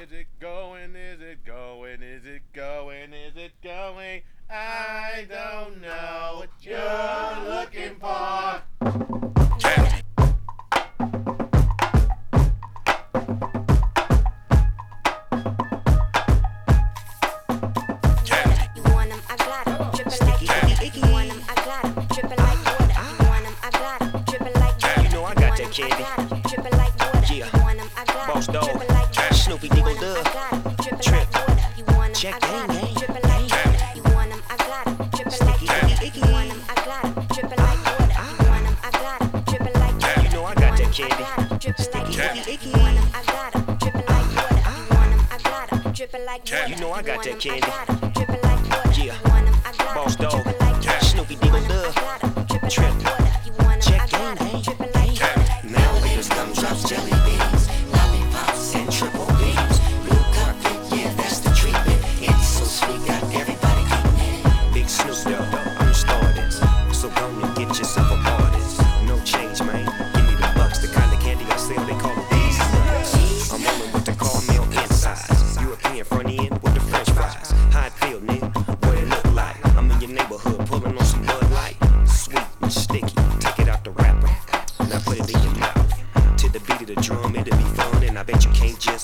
Is it going? Is it going? Is it going? Is it going? I don't know what you're looking for. Drippin' like water. You know I got You kid. I got him, drippin' like we legal dub. Trip, check gang gang. Sticky, icky, icky. You know I got that candy. Sticky, icky, icky. Drippin' like water. You know I got that candy. Yeah, boss dog. Snoopy Dino Dub. Trip. Check gang gang. Now haters come drops jelly. bet you can't just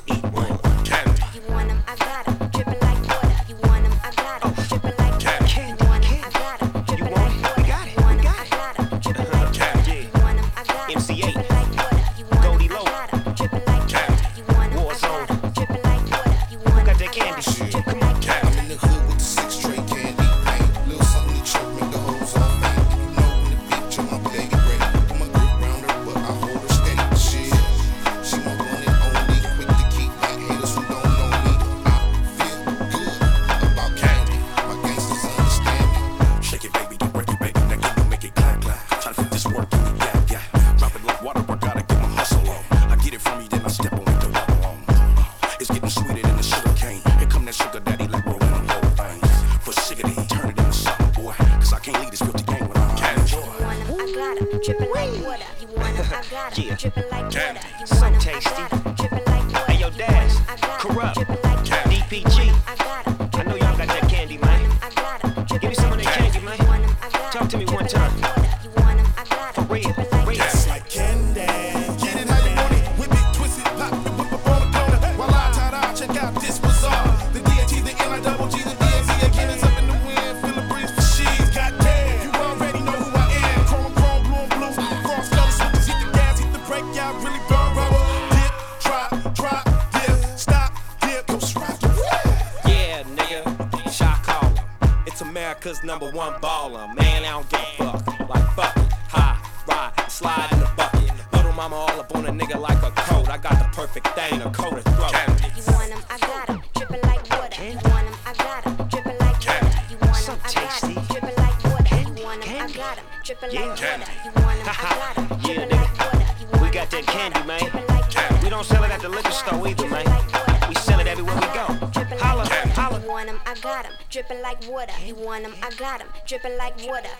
it in the sugar cane. Here come that sugar daddy like whole things. For sugar, turn it into something, boy. Cause I can't leave this filthy game. You want I got dripping like water. You want I got yeah. dripping like water. You want them, I got dripping like water. Hey, yo, Daz, Kurupt. That's America's number one baller. Man, I don't give a fuck. Like fuck it. High, ride, slide in the bucket. Little mama all up on a nigga like a coat. I got the perfect thing, a coat of throat. You want them, I got him. Drippin' like water. You want them, I got them. Drippin' like candy. You I. Drippin' like water. You want I got him. Drippin' like water. You want We got that candy, man. We don't sell it at the liquor store either, man. We sell it everywhere we go. Holla. You want 'em? I got 'em. Dripping like water. You want 'em? I got 'em. Dripping like water.